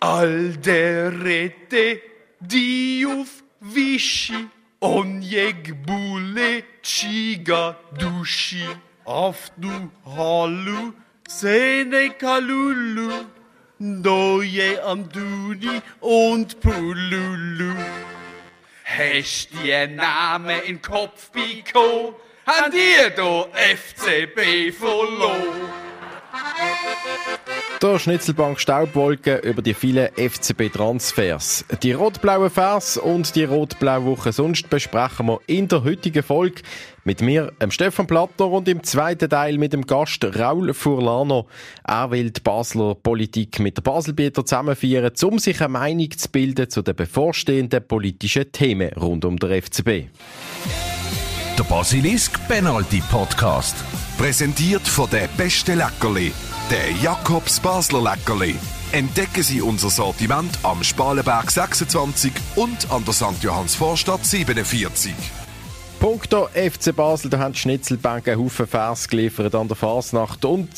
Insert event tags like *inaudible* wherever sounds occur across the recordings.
Alderete diuf vishi onjeg bule chiga dushi afdu halu sene kalulu doje amduni und pululu Hast die Namen in Kopf bekommen? Haben die do FCB verloren? Der Schnitzelbank Staubwolke über die vielen FCB-Transfers. Die rot-blauen Vers und die rot-blaue Woche sonst besprechen wir in der heutigen Folge mit mir, dem Stefan Platter und im zweiten Teil mit dem Gast Raul Furlano. Er will die Basler Politik mit der Baselbieter zusammenführen, um sich eine Meinung zu bilden zu den bevorstehenden politischen Themen rund um den FCB. Der Basilisk Penalty Podcast. Präsentiert von der beste Leckerli, der Jakobs Basler Leckerli. Entdecken Sie unser Sortiment am Spalenberg 26 und an der St. Johanns Vorstadt 47. Punkto FC Basel, da haben die Schnitzelbank einen Haufen Vers geliefert an der Fasnacht und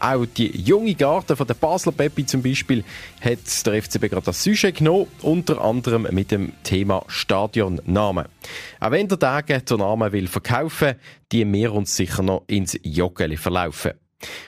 auch die junge Garde von der Basler Peppi zum Beispiel hat der FCB gerade das Sujet genommen, unter anderem mit dem Thema Stadionnamen. Auch wenn der Tage den Namen will verkaufen, die wir uns sicher noch ins Joggeli verlaufen.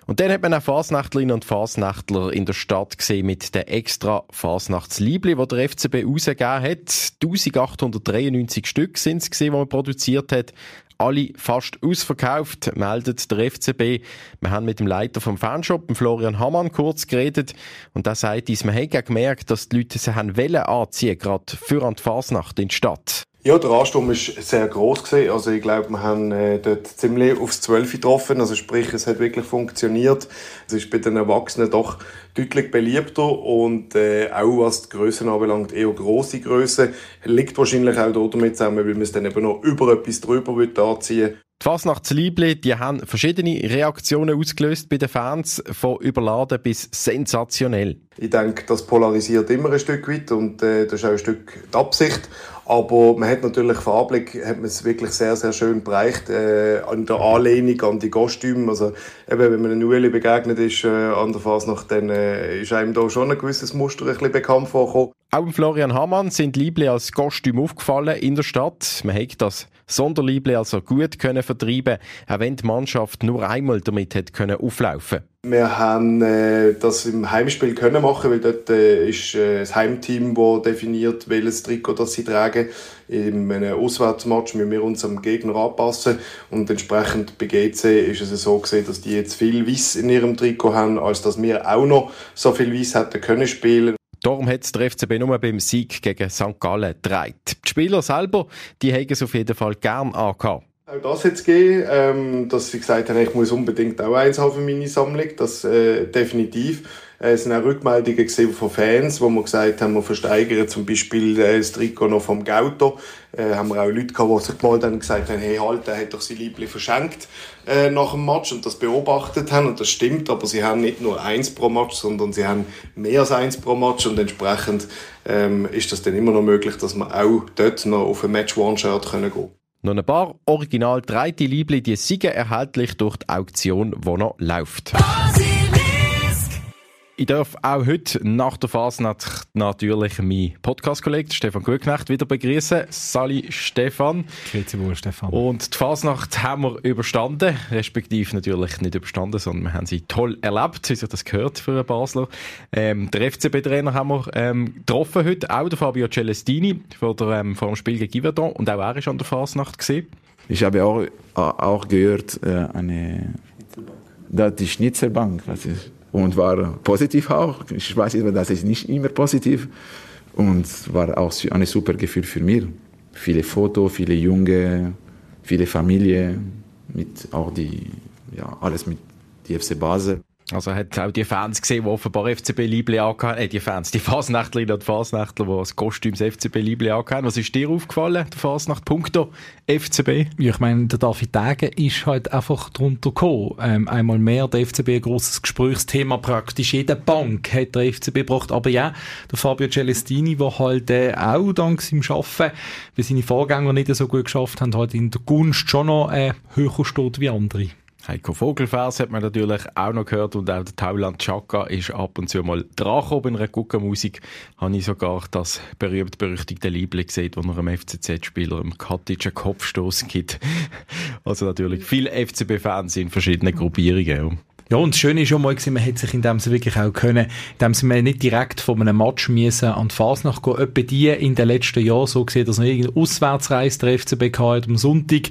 Und dann hat man auch Fasnachtlerinnen und Fasnachtler in der Stadt gesehen mit der extra Fasnachtsliebli, die der FCB rausgegeben hat. 1893 Stück sind es die man produziert hat. Alle fast ausverkauft, meldet der FCB. Wir haben mit dem Leiter vom Fanshop, Florian Hammann, kurz geredet. Und der sagt uns, man hat gemerkt, dass die Leute sich haben anziehen, gerade für an die Fasnacht in die Stadt. Ja, der Ansturm war sehr groß gewesen. Also ich glaube, wir haben äh, dort ziemlich aufs Zwölf getroffen. Also sprich, es hat wirklich funktioniert. Es ist bei den Erwachsenen doch deutlich beliebter und äh, auch was die Grössen anbelangt, eher grosse Grössen. Liegt wahrscheinlich auch damit zusammen, weil man es dann eben noch über etwas drüber anziehen die Fasnachtsliebli, die haben verschiedene Reaktionen ausgelöst bei den Fans, von überladen bis sensationell. Ich denke, das polarisiert immer ein Stück weit und äh, das ist auch ein Stück die Absicht. Aber man hat natürlich farblich hat man es wirklich sehr, sehr schön bereicht, äh, an der Anlehnung an die Kostüme. Also, eben, wenn man einem Ueli begegnet ist, äh, an der Fasnacht, dann äh, ist einem da schon ein gewisses Muster ein bisschen bekannt vorgekommen. Auch Florian Hamann sind Liebli als Kostüm aufgefallen in der Stadt. Man hat das Sonderliebli also gut können vertreiben, auch wenn die Mannschaft nur einmal damit hat können auflaufen. Wir haben äh, das im Heimspiel können machen, weil dort äh, ist äh, das Heimteam, das definiert, welches Trikot das sie tragen. In einem Auswärtsmatch müssen wir uns am Gegner anpassen und entsprechend bei GC ist es so gesehen, dass die jetzt viel Weiß in ihrem Trikot haben, als dass wir auch noch so viel Weiß hätten können spielen. Darum hat der FCB nur beim Sieg gegen St. Gallen gedreht. Die Spieler selber, die haben es auf jeden Fall gern angehabt. Auch das jetzt gegeben, ähm, dass sie gesagt haben, ich muss unbedingt auch eins haben für meine Sammlung, das äh, definitiv. Äh, es sind auch Rückmeldungen gesehen von Fans, wo wir gesagt haben, wir versteigern zum Beispiel äh, das Trikot noch vom Gauto. Äh, haben wir auch Leute gehabt, die sich haben und gesagt haben, hey, halt, der hat doch sein Liebling verschenkt äh, nach dem Match und das beobachtet haben und das stimmt, aber sie haben nicht nur eins pro Match, sondern sie haben mehr als eins pro Match und entsprechend ähm, ist das dann immer noch möglich, dass wir auch dort noch auf ein Match-One-Shirt gehen können. Noch ein paar original dreite Liebli, die sind erhältlich durch die Auktion, die noch läuft. Ich darf auch heute nach der Fasnacht natürlich meinen Podcast-Kollegen Stefan Gutknecht wieder begrüßen. Sali Stefan. Grüezi wohl, Stefan. Und die Fasnacht haben wir überstanden, respektive natürlich nicht überstanden, sondern wir haben sie toll erlebt, wie sich das gehört für einen Basler. Ähm, der FCB-Trainer haben wir ähm, getroffen heute, auch der Fabio Celestini vor, der, ähm, vor dem Spiel gegen Yverdon und auch er ist an der Fasnacht gesehen. Ich habe auch, auch gehört, äh, eine, die Schnitzelbank, was ist und war positiv auch. Ich weiß immer, das ist nicht immer positiv und war auch ein super Gefühl für mich. Viele Fotos, viele Junge, viele Familie, mit auch die, ja, alles mit die FC Basel. Also hat auch die Fans gesehen, die offenbar FCB-Liebli angehauen äh, die Fans, die Fasnachtlerinnen und Fasnachtler, die das Kostüm das FCB-Liebli angehauen Was ist dir aufgefallen, der Fasnacht, punkto FCB? Ja, ich meine, der David Degen ist halt einfach drunter gekommen. Ähm, einmal mehr, der FCB ein grosses Gesprächsthema, praktisch jede Bank hat der FCB gebracht, aber ja, der Fabio Celestini, der halt äh, auch dank seinem Arbeiten, wie seine Vorgänger nicht so gut geschafft haben, halt in der Gunst schon noch äh, höher steht wie andere. Heiko Vogelfers hat man natürlich auch noch gehört und auch der Tauland Chaka ist ab und zu mal dran. In einer Guckenmusik habe ich sogar das berühmt-berüchtigte Liebling gesehen, wo er einem FCZ-Spieler im Katic einen Kopfstoß gibt. *laughs* Also natürlich viele FCB-Fans in verschiedenen Gruppierungen. Ja, und das Schöne ist schon mal, gewesen, man hätte sich in dem Sinne wirklich auch können, in dem Sinne nicht direkt von einem Match müssen an die Fasnacht gehen. Etwa die in den letzten Jahren so gesehen, dass man irgendeine Auswärtsreise der FCB hat am Sonntag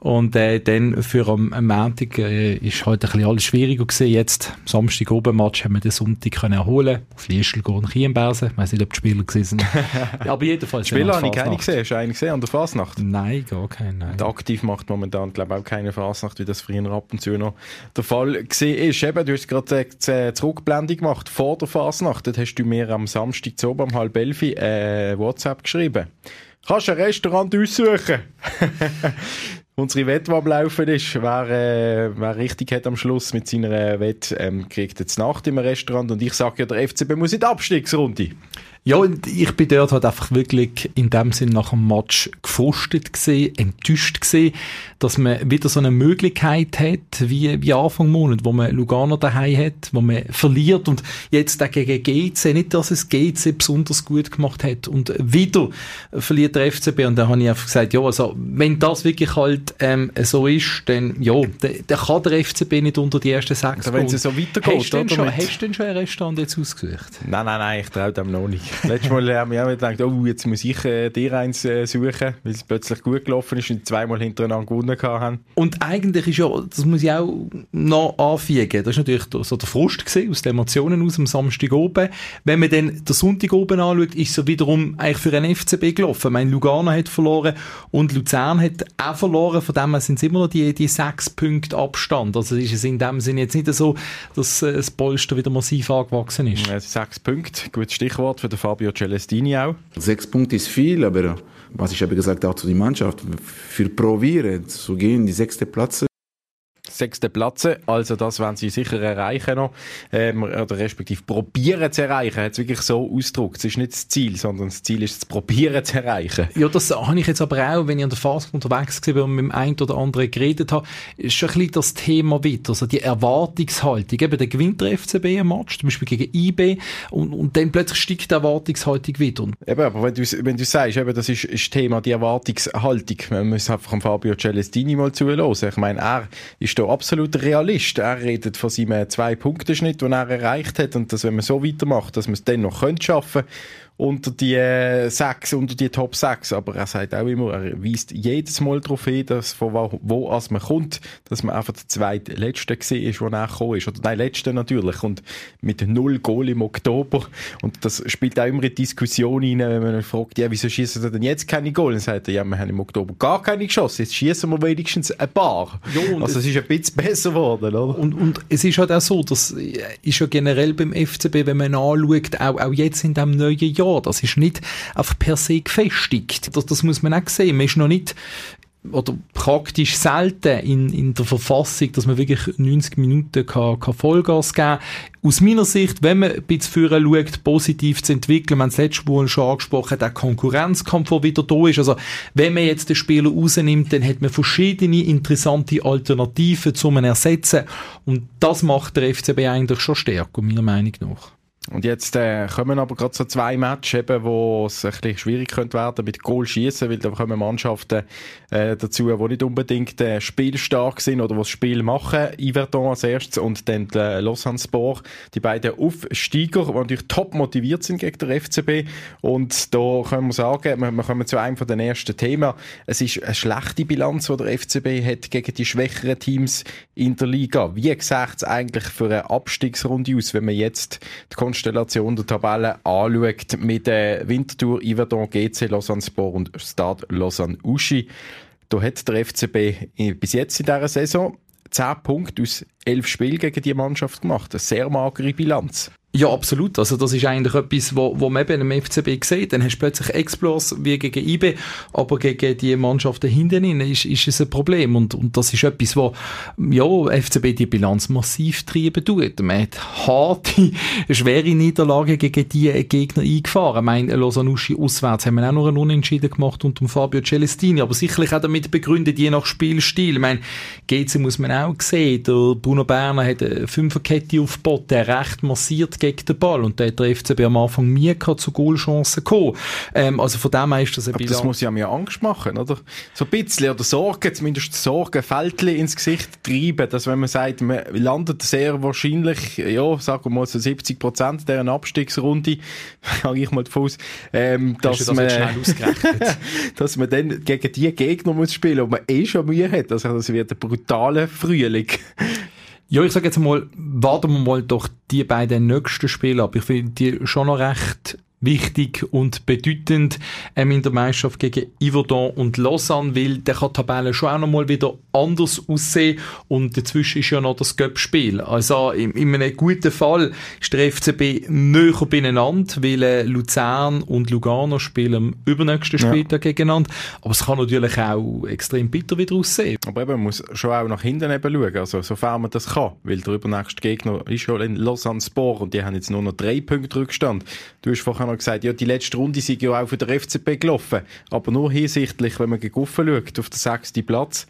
und äh, dann für am, am Montag äh, ist halt ein bisschen alles schwieriger gewesen. Jetzt, Samstag oben Match, haben wir den Sonntag können erholen auf Liestel gehen, Chiembersen. Ich weiss nicht, ob die Spieler gewesen sind. *laughs* Aber jedenfalls. Spieler habe ich keine gesehen. Hast du einen gesehen an der Fasnacht? Nein, gar keinen. Nein. Aktiv macht momentan, glaube ich, auch keine Fasnacht, wie das früher ab und zu noch der Fall gesehen ist. Eben, du hast gerade eine Zurückblendung gemacht vor der Fasnacht. Hast du mir am Samstag zu oben um halb elf äh, WhatsApp geschrieben. Kannst du ein Restaurant aussuchen? *laughs* Unsere Wette, die am Laufen ist, wer, äh, wer richtig hat am Schluss mit seiner Wette, ähm, kriegt jetzt Nacht im Restaurant. Und ich sage ja, der FCB muss in die Abstiegsrunde. Ja, und ich bin dort halt einfach wirklich in dem Sinn nach dem Match gefrustet gesehen, enttäuscht gesehen, dass man wieder so eine Möglichkeit hat, wie, wie Anfang Monat, wo man Lugano daheim hat, wo man verliert und jetzt gegen GC, nicht, dass es GC besonders gut gemacht hat und wieder verliert der FCB und da habe ich einfach gesagt, ja, also, wenn das wirklich halt, ähm, so ist, dann, ja, dann, dann kann der FCB nicht unter die ersten sechs also, wenn es so weitergeht, hast du, schon, hast du denn schon ein Restaurant jetzt ausgesucht? Nein, nein, nein, ich traue dem noch nicht. Letztes Mal haben wir auch gedacht, oh, jetzt muss ich äh, dir eins äh, suchen, weil es plötzlich gut gelaufen ist und zweimal hintereinander gewonnen haben. Und eigentlich ist ja, das muss ich auch noch anfügen, das ist natürlich so der Frust gewesen, aus den Emotionen aus am Samstag oben. Wenn man dann den Sonntag oben anschaut, ist es wiederum eigentlich für einen FCB gelaufen. Ich meine, Lugano hat verloren und Luzern hat auch verloren, von dem sind es immer noch die, die sechs Punkte Abstand. Also ist es in dem Sinne jetzt nicht so, dass äh, das Polster wieder massiv angewachsen ist. Ja, sechs Punkte, gutes Stichwort für den Fabio Celestini auch. Sechs Punkte ist viel, aber was ich habe gesagt auch zu der Mannschaft, für probieren zu gehen, die sechste Platz sechsten Platz. Also das werden sie sicher erreichen noch. Ähm, oder respektive probieren zu erreichen. Hat es wirklich so ausgedrückt. Es ist nicht das Ziel, sondern das Ziel ist, es probieren zu erreichen. Ja, das habe ich jetzt aber auch, wenn ich an der Phase unterwegs war und mit dem einen oder anderen geredet habe, ist schon ein bisschen das Thema wieder. Also die Erwartungshaltung. Eben, der gewinnt der FCB ein Match, zum Beispiel gegen IB, und, und dann plötzlich steigt die Erwartungshaltung wieder. Eben, aber wenn du, wenn du sagst, eben, das ist, das Thema, die Erwartungshaltung, man muss einfach am Fabio Celestini mal zuhören. Ich meine, er ist da absolut Realist. Er redet von seinem Zwei-Punkte-Schnitt, den er erreicht hat und dass, wenn man so weitermacht, dass man es dann noch schaffen könnte unter die äh, sechs, unter die Top 6. Aber er sagt auch immer, er weist jedes Mal darauf hin, dass von wo, wo als man kommt, dass man einfach der zweitletzte gesehen ist, wo er gekommen ist. Oder nein, letzte natürlich. Und mit null Goal im Oktober. Und das spielt auch immer in Diskussion rein, wenn man fragt, ja, wieso schießen sie denn jetzt keine Goal? Dann sagt er, ja, wir haben im Oktober gar keine geschossen. Jetzt schießen wir wenigstens ein paar. Ja, also es ist ein bisschen besser geworden, oder? Und, und es ist halt auch so, das ist ja generell beim FCB, wenn man anschaut, auch, auch jetzt in diesem neuen Jahr, das ist nicht einfach per se gefestigt. Das, das muss man auch sehen. Man ist noch nicht oder praktisch selten in, in der Verfassung, dass man wirklich 90 Minuten kann, kann Vollgas geben kann. Aus meiner Sicht, wenn man ein bisschen vorher schaut, positiv zu entwickeln, wir haben es letztes Mal schon angesprochen, der Konkurrenzkampf, der wieder da ist. Also, wenn man jetzt den Spieler rausnimmt, dann hat man verschiedene interessante Alternativen zum Ersetzen. Und das macht der FCB eigentlich schon stärker, meiner Meinung nach. Und jetzt äh, kommen aber gerade so zwei Matches, wo es ein bisschen schwierig könnte werden mit Goal schießen, weil da kommen Mannschaften äh, dazu, die nicht unbedingt äh, spielstark sind oder das Spiel machen. Yverdon als erstes und dann äh, Lausanne Sport, die beiden Aufsteiger, die natürlich top motiviert sind gegen den FCB. Und da können wir sagen, wir, wir kommen zu einem von den ersten Themen. Es ist eine schlechte Bilanz, die der FCB hat gegen die schwächeren Teams in der Liga. Wie sieht es eigentlich für eine Abstiegsrunde aus, wenn man jetzt die Konstellation der Tabelle anschaut mit der Winterthur, Yverdon, GC, Lausanne Sport und Stade Lausanne Uschi. Da hat der FCB bis jetzt in dieser Saison 10 Punkte aus 11 Spielen gegen die Mannschaft gemacht. Eine sehr magere Bilanz. Ja, absolut. Also das ist eigentlich etwas, wo, wo man eben im FCB sieht. Dann hast du plötzlich Explos wie gegen IB, aber gegen die Mannschaften hinten ist, ist es ein Problem. Und, und das ist etwas, wo ja, FCB die Bilanz massiv treiben tut. Man hat harte, *laughs* schwere Niederlagen gegen die Gegner eingefahren. Ich meine, Losanuschi auswärts haben wir auch noch einen Unentschieden gemacht unter Fabio Celestini, aber sicherlich auch damit begründet, je nach Spielstil. Ich meine, GC muss man auch sehen. Der Bruno Berner hat eine Fünferkette aufgebaut, der recht massiert gegen den Ball. Und der FCB am Anfang nie zu Goalchancen gekommen. Ähm, also von dem her ist das ein bisschen... das muss ja mir Angst machen, oder? So ein bisschen, oder Sorgen, zumindest Sorgen, Fältchen ins Gesicht treiben, dass wenn man sagt, man landet sehr wahrscheinlich, ja, sagen wir mal so 70 Prozent dieser Abstiegsrunde, *laughs* gehe ich mal davon aus, ähm, dass das man, *laughs* dass man dann gegen die Gegner muss spielen, und man eh schon Mühe hat. Also das wird ein brutaler Frühling. Ja, ich sage jetzt mal, warten wir mal doch die beiden nächsten Spiele ab. Ich finde die schon noch recht wichtig und bedeutend ähm, in der Meisterschaft gegen Yverdon und Lausanne, weil der kann die Tabelle schon auch noch mal wieder anders aussehen und dazwischen ist ja noch das Göpp-Spiel. Also in, in einem guten Fall ist der FCB näher beieinander, weil äh, Luzern und Lugano spielen am übernächsten Spieltag ja. gegeneinander, aber es kann natürlich auch extrem bitter wieder aussehen. Aber eben, man muss schon auch nach hinten eben schauen, also sofern man das kann, weil der übernächste Gegner ist schon in Lausanne Sport und die haben jetzt nur noch drei Punkte Rückstand. Du hast vorher noch gesagt, ja, die letzte Runde sind ja auch für den FCB gelaufen. Aber nur hinsichtlich, wenn man gegen schaut, auf den sechsten Platz,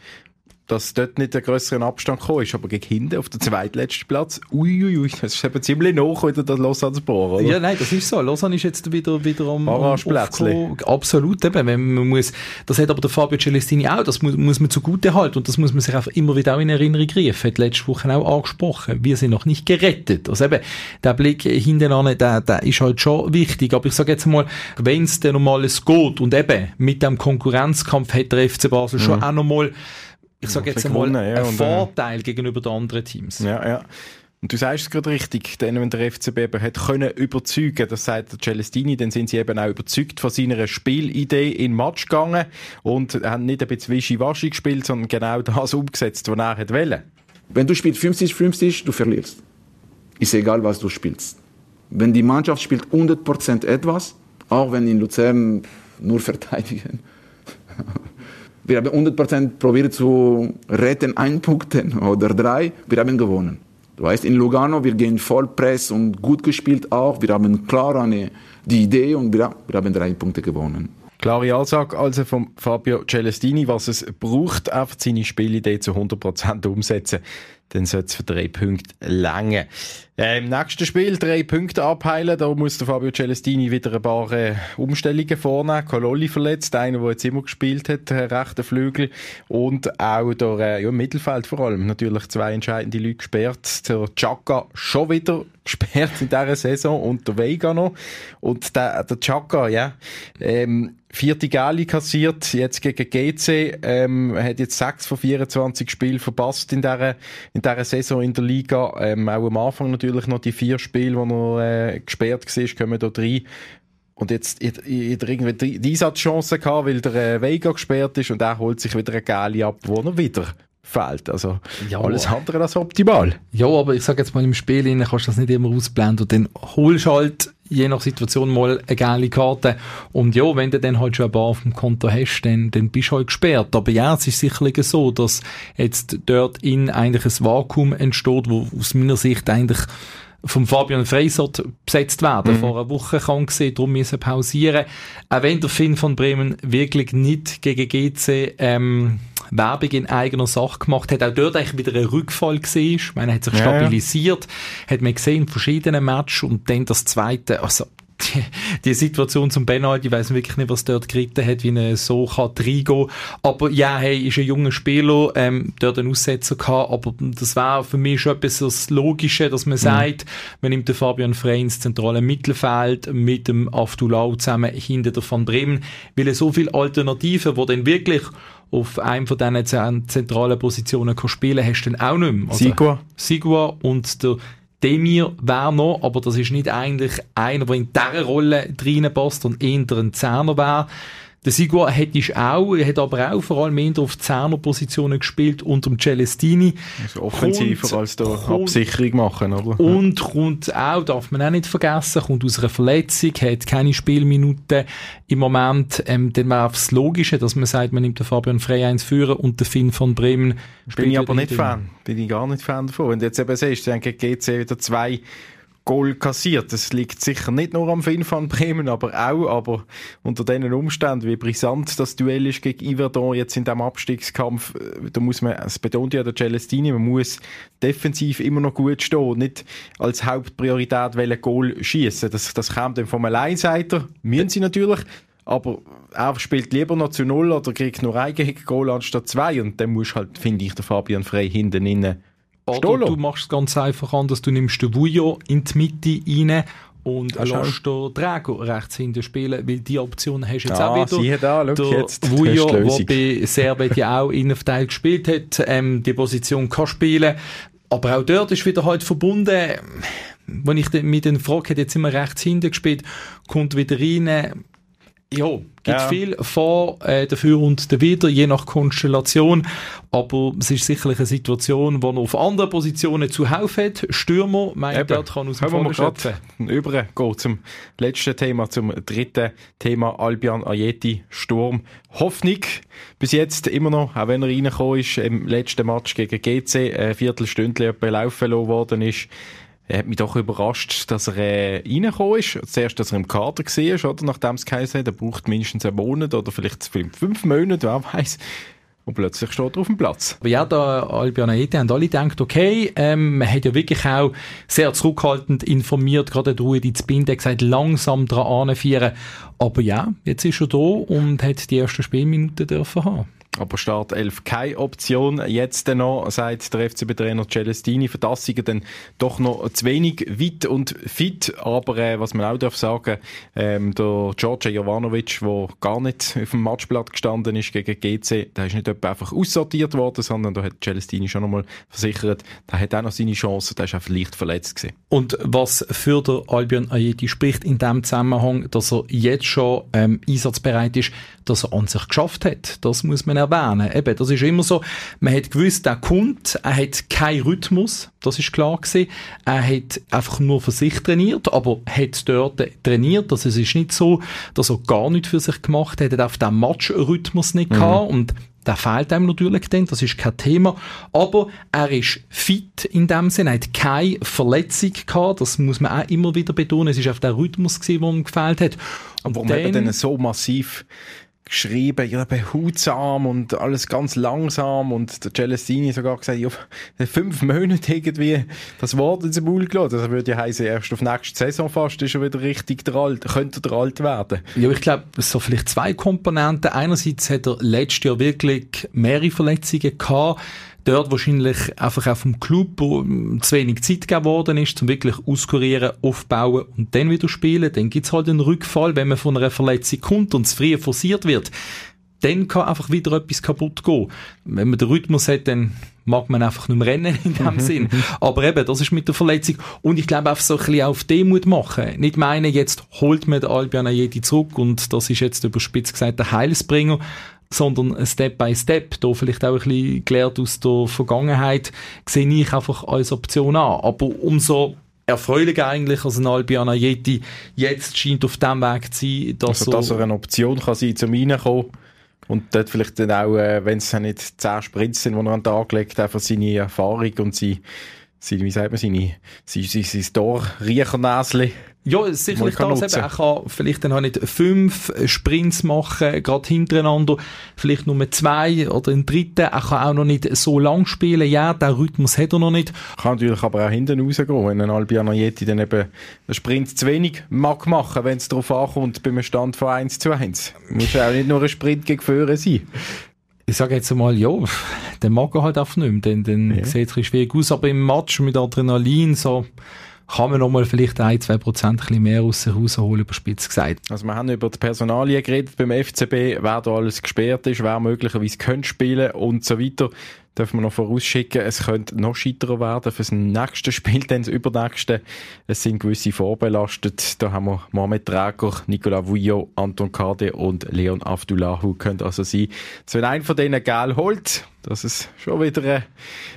dass dort nicht der größere Abstand gekommen ist, aber gegen hinten auf den zweitletzten Platz, uiuiui, ui, das ist eben ziemlich noch wieder das Lausanne Bohr, oder? Ja, nein, das ist so. Lausanne ist jetzt wieder, wieder am, am Absolut, eben, wenn man muss, das hat aber der Fabio Celestini auch, das muss, muss man zugute halten und das muss man sich einfach immer wieder auch in Erinnerung rufen. Hat letzte Woche auch angesprochen. Wir sind noch nicht gerettet. Also eben, der Blick hinten an, der, der ist halt schon wichtig. Aber ich sage jetzt mal, wenn es dann nochmal geht und eben mit dem Konkurrenzkampf hat der FC Basel mhm. schon auch nochmal ich sage jetzt einmal, ja, ein äh, Vorteil gegenüber den anderen Teams. Ja, ja. Und du sagst es gerade richtig, denn wenn der FCB eben hat können überzeugen, das sagt der Celestini, dann sind sie eben auch überzeugt von seiner Spielidee in Match gegangen und haben nicht ein bisschen wischiwaschi gespielt, sondern genau das umgesetzt, was er hat wollen. Wenn du spielst 50-50, du verlierst. Ist egal, was du spielst. Wenn die Mannschaft spielt 100% etwas, auch wenn in Luzern nur verteidigen, wir haben 100% probiert zu retten, ein Punkt oder drei. Wir haben gewonnen. Du weißt, in Lugano, wir gehen voll Press und gut gespielt auch. Wir haben klar eine, die Idee und wir, wir haben drei Punkte gewonnen. Klare Ansage also von Fabio Celestini, was es braucht, einfach seine Spielidee zu 100% umsetzen dann sollte es für drei Punkte länger. Äh, Im nächsten Spiel drei Punkte abheilen, da muss der Fabio Celestini wieder ein paar äh, Umstellungen vornehmen. Kololli verletzt, einer, der jetzt immer gespielt hat, äh, rechter Flügel und auch der äh, ja, im Mittelfeld vor allem natürlich zwei entscheidende Leute gesperrt. Der Chaka schon wieder *laughs* gesperrt in dieser Saison und der Vega noch. Und der, der Chaka, ja, ähm, vierte Gali kassiert, jetzt gegen GC, ähm, hat jetzt sechs von 24 Spielen verpasst in dieser, in dieser Saison in der Liga. Ähm, auch am Anfang natürlich noch die vier Spiele, wo er äh, gesperrt war, kommen da drei. Und jetzt hat er irgendwie die Einsatzchance gehabt, weil der äh, Vega gesperrt ist und er holt sich wieder eine Gali ab, wo er wieder fehlt. Also ja, alles andere als optimal. Ja, aber ich sage jetzt mal, im Spiel kannst du das nicht immer ausblenden und dann holst du halt je nach Situation mal eine geile Karte. Und ja, wenn du dann halt schon ein paar auf dem Konto hast, dann, dann bist du halt gesperrt. Aber ja, es ist sicherlich so, dass jetzt dort in eigentlich ein Vakuum entsteht, wo aus meiner Sicht eigentlich vom Fabian Freisert besetzt werden. Mhm. Vor einer Woche kann gesehen, darum müssen pausieren. Auch wenn der Finn von Bremen wirklich nicht gegen GC ähm, Werbung in eigener Sache gemacht hat, auch dort eigentlich wieder ein Rückfall gesehen. Ich meine, er hat sich ja, stabilisiert, ja. hat man gesehen in verschiedenen Matches und dann das zweite, also die, die Situation zum Penalty, ich weiß wirklich nicht, was dort geritten hat, wie er so kann reingehen. Aber ja, hey, ist ein junger Spieler, ähm, dort einen Aussetzer gehabt, aber das war für mich schon etwas das Logische, dass man mhm. sagt, man nimmt den Fabian Frey ins zentrale Mittelfeld mit dem Aftulau zusammen hinter der Van Bremen, weil er so viele Alternativen, wo dann wirklich auf einem von diesen zentralen Positionen kann spielen hast du dann auch nicht mehr. Also, Sigua. Sigua und der Demir wäre noch, aber das ist nicht eigentlich einer, der in dieser Rolle reinpasst und eher ein Zehner wäre. Der Sigua hat ist auch, er hat aber auch vor allem eher auf Zehnerpositionen gespielt unter dem Celestini. Also offensiver Kommt- als da kommt- Absicherung machen, oder? Und kommt auch, darf man auch nicht vergessen, kommt aus einer Verletzung, hat keine Spielminuten im Moment. Ähm, dann wäre es Logische, dass man sagt, man nimmt den Fabian Frey eins führen und den Finn von Bremen Bin ich aber nicht Fan. Bin ich gar nicht Fan davon. Wenn du jetzt eben siehst, dann gegen GC wieder zwei Goal kassiert. Das liegt sicher nicht nur am Finn van Bremen, aber auch, aber unter diesen Umständen, wie brisant das Duell ist gegen Iverdon jetzt in diesem Abstiegskampf, äh, da muss man, es betont ja der Celestini, man muss defensiv immer noch gut stehen nicht als Hauptpriorität wollen Goal schießen. Das, das kommt dann vom Alleinseiter, müssen sie natürlich, aber er spielt lieber noch zu Null oder kriegt nur ein Goal anstatt zwei und dann muss halt, finde ich, der Fabian Frey hinten innen Oder du machst es ganz einfach an, dass du nimmst den Vujo in die Mitte rein und Ah, lässt den Drago rechts hinten spielen, weil die Option hast du jetzt Ah, auch wieder. siehe da, schau der jetzt, Vujo, der bei Servet ja auch Innenverteil gespielt hat, ähm, die Position kann spielen. Aber auch dort ist wieder halt verbunden, wenn ich den- mich dann frage, hat jetzt immer rechts hinten gespielt, kommt wieder rein, ja, gibt Ja. viel vor, äh, dafür und dawider, je nach Konstellation. Aber es ist sicherlich eine Situation, wo er auf anderen Positionen zuhauf hat. Stürmer, mein dort kann aus dem Können wir schöpfen. gerade übergehen zum letzten Thema, zum dritten Thema Albion Ayeti Sturm. Hoffnung bis jetzt immer noch, auch wenn er reingekommen ist, im letzten Match gegen GC, ein Viertelstündchen laufen worden ist. Er hat mich doch überrascht, dass er äh, reingekommen ist. Zuerst, dass er im Kader war, oder? Nachdem es geheißen hat, er braucht mindestens einen Monat oder vielleicht fünf Monate, wer weiß. Und plötzlich steht er auf dem Platz. Aber ja, da Albion Aete haben alle gedacht, okay, ähm, man hat ja wirklich auch sehr zurückhaltend informiert, gerade der Ruhe die Zbinde hat gesagt, langsam dran anführen. Aber ja, jetzt ist er da und hat die ersten Spielminuten dürfen haben. Aber Start 11 keine Option. Jetzt noch, sagt der FCB-Trainer Celestini, für das sind dann doch noch zu wenig weit und fit. Aber äh, was man auch darf sagen, ähm, der George Jovanovic, der gar nicht auf dem Matchblatt gestanden ist gegen GC, der ist nicht einfach aussortiert worden, sondern da hat Celestini schon einmal versichert, der hat auch noch seine Chancen, der ist auch leicht verletzt gewesen. Und was für der Albion Ayeti spricht in dem Zusammenhang, dass er jetzt schon ähm, einsatzbereit ist, dass er an sich geschafft hat. Das muss man erwähnen. Eben, das ist immer so, man hat gewusst, er kommt, er hat keinen Rhythmus, das ist klar gewesen. Er hat einfach nur für sich trainiert, aber hat dort trainiert. Also es ist nicht so, dass er gar nichts für sich gemacht hat, er hat auf den Matchrhythmus nicht gehabt und der fehlt einem natürlich dann, das ist kein Thema. Aber er ist fit in dem Sinne, er hat keine Verletzung gehabt, das muss man auch immer wieder betonen. Es ist auf der Rhythmus gewesen, der ihm gefehlt hat. Und Warum hat er denn so massiv geschrieben, ja, behutsam und alles ganz langsam und der Celestini sogar gesagt, ja, fünf Monate irgendwie das Wort ins Maul gelassen. Das würde ja heißen, erst auf nächste Saison fast ist er wieder richtig Alt, könnte er der Alt werden. Ja, ich glaube, so vielleicht zwei Komponenten. Einerseits hat er letztes Jahr wirklich mehrere Verletzungen gehabt. Dort wahrscheinlich einfach auch vom Club wo mm, zu wenig Zeit gegeben worden ist, zum wirklich auskurieren, aufbauen und dann wieder spielen. Dann gibt's halt einen Rückfall, wenn man von einer Verletzung kommt und es früher forciert wird. Dann kann einfach wieder etwas kaputt gehen. Wenn man den Rhythmus hat, dann mag man einfach nicht mehr rennen in dem Sinn. Aber eben, das ist mit der Verletzung. Und ich glaube, einfach so ein bisschen auf Demut machen. Nicht meinen, jetzt holt man den Albion Ayeti zurück und das ist jetzt überspitzt gesagt der Heilsbringer, sondern Step by Step, da vielleicht auch ein bisschen gelernt aus der Vergangenheit, sehe ich einfach als Option an. Aber umso erfreulicher eigentlich als ein Albion Ayeti jetzt scheint auf dem Weg zu sein, dass, Also, dass er eine Option kann sein zum Reinkommen. Und dort vielleicht dann auch, äh, wenn es nicht zehn Sprints sind, die er an den Tag legt, einfach seine Erfahrung und seine, seine wie sagt man, seine, sein, sein, sein Tor-Riechernäsli Ja, sicherlich das. nutzen. Eben, er kann vielleicht dann auch nicht fünf Sprints machen, gerade hintereinander, vielleicht nur zwei oder einen dritten. Er kann auch noch nicht so lang spielen. Ja, den Rhythmus hat er noch nicht. Kann natürlich aber auch hinten rausgehen, wenn ein Albiano Yeti dann eben einen Sprint zu wenig mag machen, wenn es darauf ankommt, beim Stand von 1 zu 1. Muss ja auch nicht nur ein Sprint gegen Führer sein. Ich sage jetzt einmal, ja, den mag er halt einfach nicht mehr. Dann, dann Ja. sieht es ein bisschen schwierig aus. Aber im Match mit Adrenalin, so, kann man noch mal vielleicht ein, zwei Prozent mehr aus sich rausholen, überspitzt gesagt. Also wir haben über die Personalien geredet beim FCB, wer da alles gesperrt ist, wer möglicherweise könnte spielen und so weiter. Dürfen wir noch vorausschicken, es könnte noch scheiterer werden für das nächste Spiel, dann das übernächste. Es sind gewisse vorbelastet. Da haben wir Mohamed Träger, Nicolas Vuillot, Anton Kade und Leon Avdullahu. Könnte also sein, dass wenn einer von denen Geld holt, dass es schon wieder eine,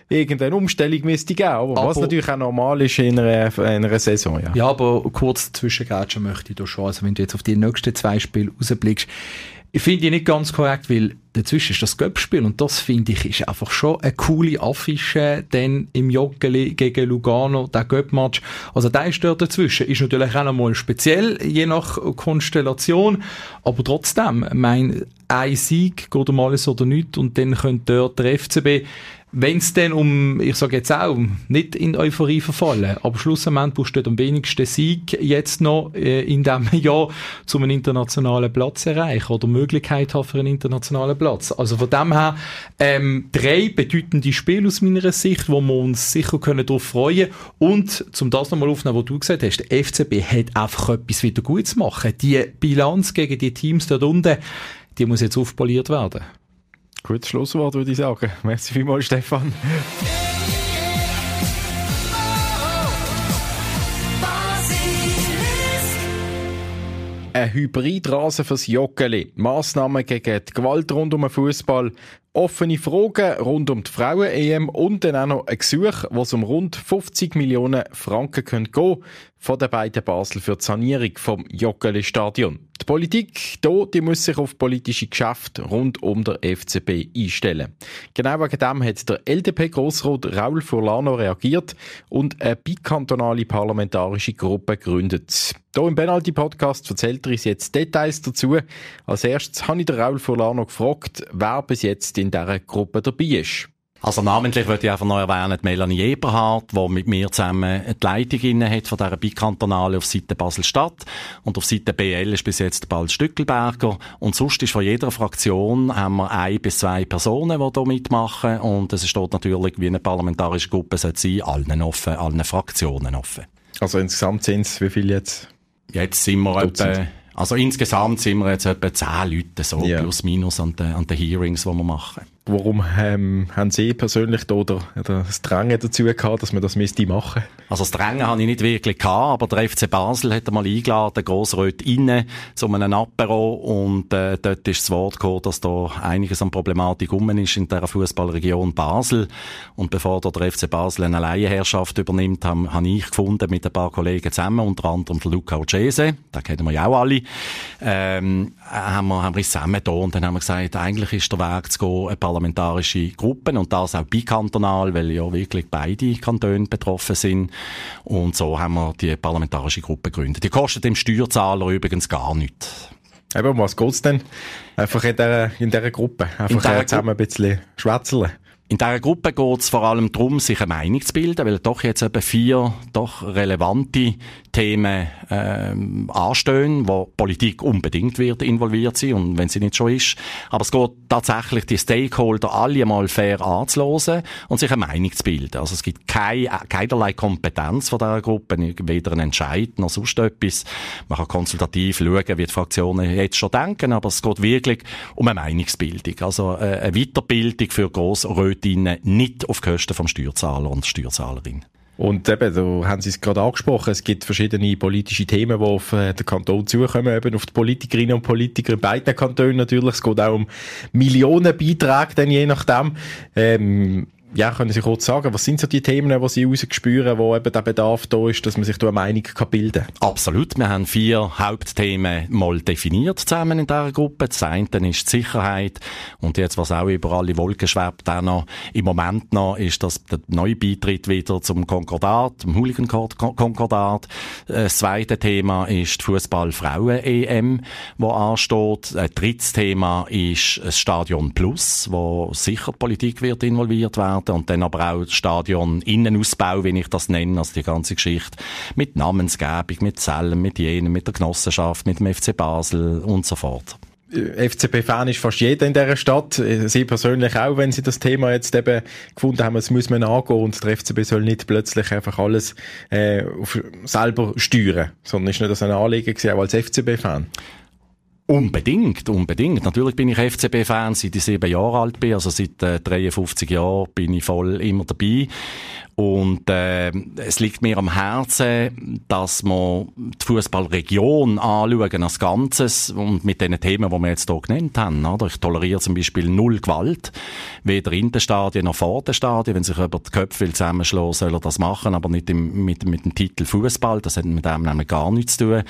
irgendeine Umstellung müsste geben. Aber, aber was natürlich auch normal ist in einer, in einer Saison. Ja. ja, aber kurz dazwischen möchte ich da schon. Also wenn du jetzt auf die nächsten zwei Spiele rausblickst, ich finde ich nicht ganz korrekt, weil dazwischen ist das Göppspiel und das finde ich ist einfach schon eine coole Affische, denn im Joggeli gegen Lugano, der Göppmatch, also der ist dort dazwischen, ist natürlich auch nochmal speziell, je nach Konstellation, aber trotzdem, mein ein Sieg geht um alles oder nichts und dann könnte dort der FCB wenn es dann um, ich sage jetzt auch, nicht in Euphorie verfallen, aber schlussendlich brauchst du am wenigsten Sieg jetzt noch äh, in diesem *laughs* Jahr, um einen internationalen Platz erreichen oder Möglichkeit haben für einen internationalen Platz. Also von dem her ähm, drei bedeutende Spiele aus meiner Sicht, wo wir uns sicher können darauf freuen und zum das nochmal aufnehmen, was du gesagt hast, der FCB hat einfach etwas wieder gut zu machen. Die Bilanz gegen die Teams dort unten, die muss jetzt aufpoliert werden. Gutes Schlusswort, würde ich sagen. *laughs* Merci vielmals, Stefan. Ein Hybridrasen fürs Joggeli, Massnahmen gegen die Gewalt rund um den Fußball, offene Fragen rund um die Frauen-EM und dann auch noch ein Gesuch, was um rund 50 Millionen Franken gehen könnte von den beiden Basel für die Sanierung vom Joggeli-Stadion. Die Politik hier, die muss sich auf politische Geschäfte rund um der FCB einstellen. Genau wegen dem hat der LDP-Grossrat Raul Furlano reagiert und eine bikantonale parlamentarische Gruppe gegründet. Hier im Penalty-Podcast erzählt er uns jetzt Details dazu. Als erstes habe ich den Raul Furlano gefragt, wer bis jetzt in dieser Gruppe dabei ist. Also namentlich würde ich einfach noch erwähnen, Melanie Eberhardt, die mit mir zusammen die Leitung inne hat von dieser Bikantonale auf Seite Basel-Stadt. Und auf Seite BL ist bis jetzt Bald Stückelberger. Und sonst ist von jeder Fraktion haben wir ein bis zwei Personen, die hier mitmachen. Und es steht natürlich, wie eine parlamentarische Gruppe sollte sein, allen offen, allen Fraktionen offen. Also insgesamt sind es wie viele jetzt? Jetzt sind wir etwa, also insgesamt sind wir jetzt etwa zehn Leute, so ja. plus minus an den, an den Hearings, die wir machen. Warum ähm, haben Sie persönlich da oder, oder das Drängen dazu gehabt, dass man das müsste machen? Also das Drängen habe ich nicht wirklich gehabt, aber der FC Basel hat mal eingeladen, Grossrot innen, zu einem Apero und äh, dort ist das Wort gekommen, dass da einiges an Problematik rum ist in der Fußballregion Basel und bevor da der FC Basel eine Laienherrschaft übernimmt, habe hab ich gefunden mit ein paar Kollegen zusammen, unter anderem der Luca Ocese, den kennen wir ja auch alle, ähm, haben wir, haben wir zusammen da und dann haben wir gesagt, eigentlich ist der Weg zu gehen, parlamentarische Gruppen und das auch bikantonal, weil ja wirklich beide Kantone betroffen sind. Und so haben wir die parlamentarische Gruppe gegründet. Die kostet dem Steuerzahler übrigens gar nichts. Eben, um was geht's denn? Einfach in dieser, in dieser Gruppe. Einfach dieser zusammen ein bisschen schwätzeln. In dieser Gruppe geht es vor allem darum, sich eine Meinung zu bilden, weil doch jetzt etwa vier doch relevante Themen ähm, anstehen, wo Politik unbedingt wird involviert sein und wenn sie nicht schon ist. Aber es geht tatsächlich, die Stakeholder alle mal fair anzulosen und sich eine Meinung zu bilden. Also es gibt keine, keinerlei Kompetenz von dieser Gruppe, weder ein Entscheid noch sonst etwas. Man kann konsultativ schauen, wie die Fraktionen jetzt schon denken, aber es geht wirklich um eine Meinungsbildung. Also äh, eine Weiterbildung für Grossrötinnen, nicht auf Kosten vom Steuerzahler und Steuerzahlerin. Und eben, da haben Sie es gerade angesprochen, es gibt verschiedene politische Themen, die auf äh, den Kanton zukommen, eben auf die Politikerinnen und Politiker in beiden Kantonen natürlich. Es geht auch um Millionenbeiträge, je nachdem. Ähm, ja, können Sie kurz sagen, was sind so die Themen, die Sie rausgespüren, wo eben der Bedarf da ist, dass man sich da eine Meinung kann bilden kann? Absolut. Wir haben vier Hauptthemen mal definiert zusammen in dieser Gruppe. Das eine ist die Sicherheit und jetzt, was auch über alle Wolken schwebt, auch noch im Moment noch, ist das der neue Beitritt wieder zum Konkordat, zum Hooligan-Konkordat. Das zweite Thema ist die Fußball-Frauen-EM, wo ansteht. Ein drittes Thema ist das Stadion Plus, wo sicher die Politik wird involviert werden werden und dann aber auch Stadion Innenausbau, wie ich das nenne, also die ganze Geschichte mit Namensgebung, mit Zellen, mit jenen, mit der Genossenschaft, mit dem FC Basel und so fort. Äh, FCP-Fan ist fast jeder in dieser Stadt. Äh, Sie persönlich auch, wenn Sie das Thema jetzt eben gefunden haben, es muss man angehen und der FCB soll nicht plötzlich einfach alles äh, auf, selber steuern, sondern ist nicht das ein Anliegen gewesen, auch als FCB-Fan? Unbedingt, unbedingt. Natürlich bin ich FCB-Fan, seit ich sieben Jahre alt bin. Also seit äh, 53 Jahren bin ich voll immer dabei. Und äh, es liegt mir am Herzen, dass wir die Fußballregion anschauen als Ganzes und mit den Themen, die wir jetzt hier genannt haben. Oder? Ich toleriere zum Beispiel null Gewalt, weder in den Stadien noch vor den Stadien. Wenn sich über die Köpfe will zusammenschlagen soll er das machen, aber nicht im, mit, mit dem Titel Fußball. Das hat mit dem nämlich gar nichts zu tun.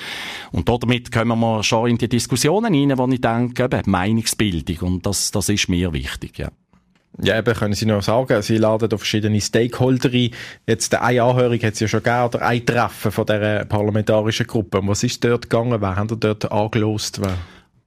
Und damit kommen wir schon in die Diskussionen rein, wo ich denke, eben, Meinungsbildung. Und das, das ist mir wichtig, ja. Ja, eben können Sie noch sagen, Sie laden da verschiedene Stakeholder ein. Jetzt eine Anhörung hat es ja schon gegeben, oder ein Treffen von dieser parlamentarischen Gruppe. Was ist dort gegangen? Wer haben Sie dort angelost? Wer?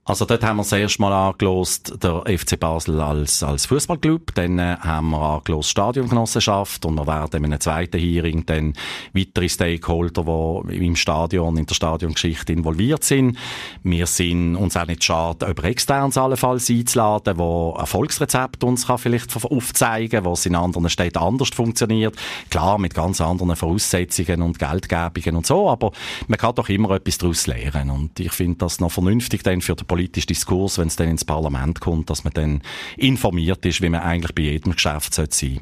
Also dort haben wir das erste Mal angelost, der FC Basel als, als Fußballclub, dann äh, haben wir angelost Stadiongenossenschaft und wir werden in einem zweiten Hearing dann weitere Stakeholder, die im Stadion, in der Stadiongeschichte involviert sind. Wir sind uns auch nicht schade, über externs allenfalls einzuladen, wo Erfolgsrezept uns kann vielleicht aufzeigen, was in anderen Städten anders funktioniert. Klar, mit ganz anderen Voraussetzungen und Geldgebungen und so, aber man kann doch immer etwas daraus lernen und ich finde das noch vernünftig dann für den politischen Diskurs, wenn es dann ins Parlament kommt, dass man dann informiert ist, wie man eigentlich bei jedem Geschäft sein sollte.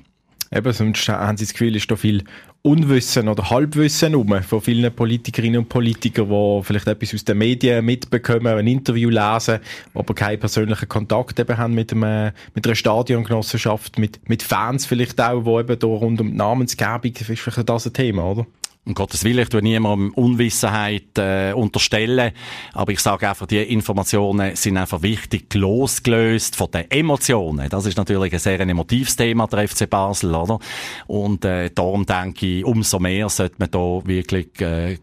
Eben, sonst haben Sie das Gefühl, ist da viel Unwissen oder Halbwissen rum von vielen Politikerinnen und Politikern, die vielleicht etwas aus den Medien mitbekommen, ein Interview lesen, aber keinen persönlichen Kontakt eben haben mit, einem, mit einer Stadiongenossenschaft, mit, mit Fans vielleicht auch, die eben da rund um die Namensgebung, ist vielleicht das ein Thema, oder? Um Gottes Willen, ich tue niemandem Unwissenheit äh, unterstellen, aber ich sage einfach, die Informationen sind einfach wichtig, losgelöst von den Emotionen. Das ist natürlich ein sehr emotives Thema, der FC Basel, oder? Und äh, darum denke ich, umso mehr sollte man da wirklich äh,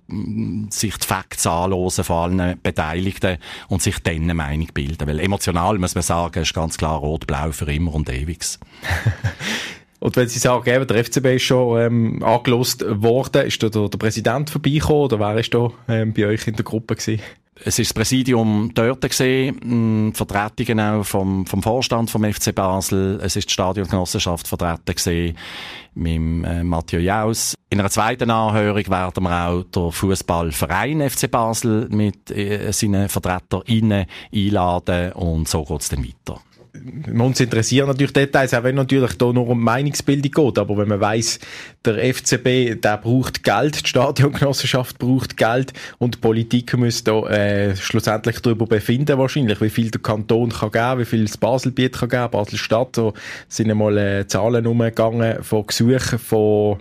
sich die Facts anhören von allen Beteiligten und sich dann eine Meinung bilden. Weil emotional, muss man sagen, ist ganz klar rot-blau für immer und ewigs. *laughs* Und wenn Sie sagen, eben, der FCB ist schon ähm, angelost worden, ist da der, der Präsident vorbeigekommen oder wer ist da ähm, bei euch in der Gruppe gewesen? Es ist das Präsidium dort gesehen, Vertretungen auch vom, vom Vorstand vom FC Basel. Es ist die Stadiongenossenschaft vertreten gesehen mit äh, Mathieu Jaus. In einer zweiten Anhörung werden wir auch der Fußballverein FC Basel mit äh, seinen VertreterInnen einladen und so geht's dann weiter uns interessieren natürlich Details, auch wenn natürlich da nur um Meinungsbildung geht. Aber wenn man weiß, der FCB, der braucht Geld, die Stadiongenossenschaft braucht Geld und die Politik muss da äh, schlussendlich darüber befinden wahrscheinlich, wie viel der Kanton kann geben, wie viel das Baselbiet kann geben, Basel-Stadt. So sind einmal äh, Zahlen umgegangen von Gesuchen von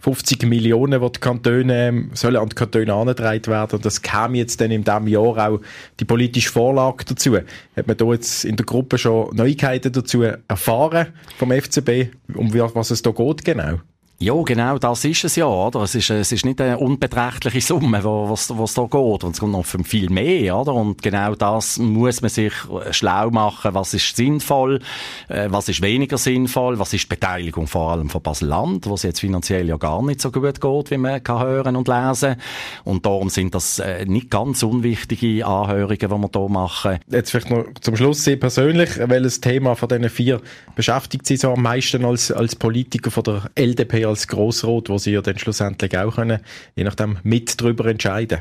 50 Millionen, die die Kantone, ähm, sollen an die Kantone angetragen werden. Und das kam jetzt dann in diesem Jahr auch die politische Vorlage dazu. Hat man da jetzt in der Gruppe schon Neuigkeiten dazu erfahren vom FCB, um was es da geht genau? Ja, genau, das ist es ja, oder? Es ist, es ist nicht eine unbeträchtliche Summe, was, was da geht. Und es kommt noch viel mehr, oder? Und genau das muss man sich schlau machen. Was ist sinnvoll? Äh, was ist weniger sinnvoll? Was ist die Beteiligung vor allem von Basel-Land, wo es jetzt finanziell ja gar nicht so gut geht, wie man kann hören und lesen. Und darum sind das äh, nicht ganz unwichtige Anhörungen, die wir hier machen. Jetzt vielleicht noch zum Schluss Sie persönlich, welches Thema von diesen vier beschäftigt Sie so am meisten als, als Politiker von der LDP als Grossrot, wo sie ja dann schlussendlich auch können, je nachdem mit darüber entscheiden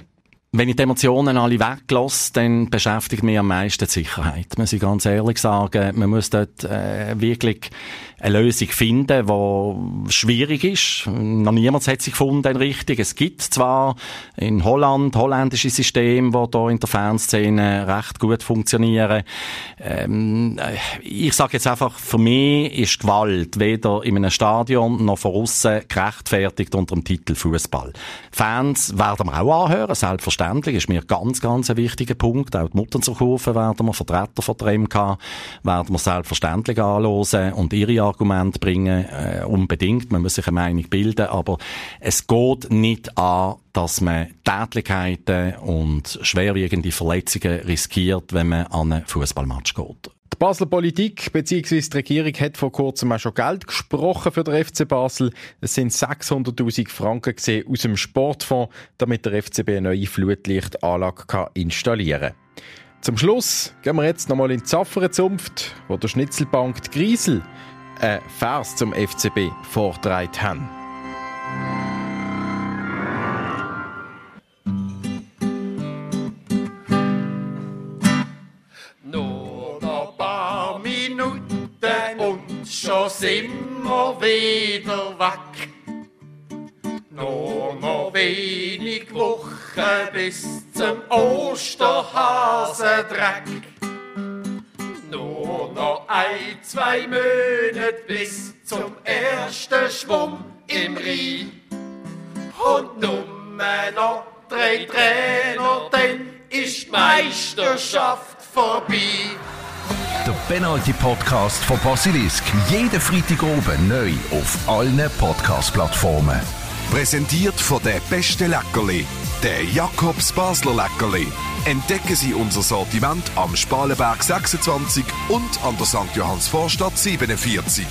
wenn ich die Emotionen alle weglasse, dann beschäftigt mich am meisten die Sicherheit. Muss ich ganz ehrlich sagen, man muss dort äh, wirklich eine Lösung finden, die schwierig ist. Noch niemand hat sich gefunden richtig. Es gibt zwar in Holland holländische Systeme, die hier in der Fanszene recht gut funktionieren. Ähm, ich sage jetzt einfach, für mich ist Gewalt weder in einem Stadion noch von außen gerechtfertigt unter dem Titel Fußball. Fans werden wir auch anhören, selbstverständlich, ist mir ganz, ganz ein wichtiger Punkt. Auch die Mutternzerkurve werden wir, Vertreter von der MK, werden wir selbstverständlich anhören und ihre Argumente bringen, äh, unbedingt. Man muss sich eine Meinung bilden, aber es geht nicht an, dass man Tätlichkeiten und schwerwiegende Verletzungen riskiert, wenn man an einen Fußballmatch geht. Die Basler Politik bzw. die Regierung hat vor kurzem auch schon Geld gesprochen für den FC Basel. Es sind 600.000 Franken gesehen aus dem Sportfonds, damit der FCB eine neue Flutlichtanlage installieren kann. Zum Schluss gehen wir jetzt nochmal in die Zafferenzunft, wo der Schnitzelbank Griesel einen Vers zum FCB vortragen haben. Da sind wir wieder weg. Nur noch wenig Wochen bis zum Osterhasendreck. Nur noch ein, zwei Monate bis zum ersten Schwumm im Rhein. Und nur noch drei Trainer, dann ist Meisterschaft vorbei. Der Penalty Podcast von Basilisk. Jeden Freitag oben neu auf allen Podcast-Plattformen. Präsentiert von der beste Leckerli, der Jakobs Basler Leckerli. Entdecken Sie unser Sortiment am Spalenberg 26 und an der St. Johanns Vorstadt 47.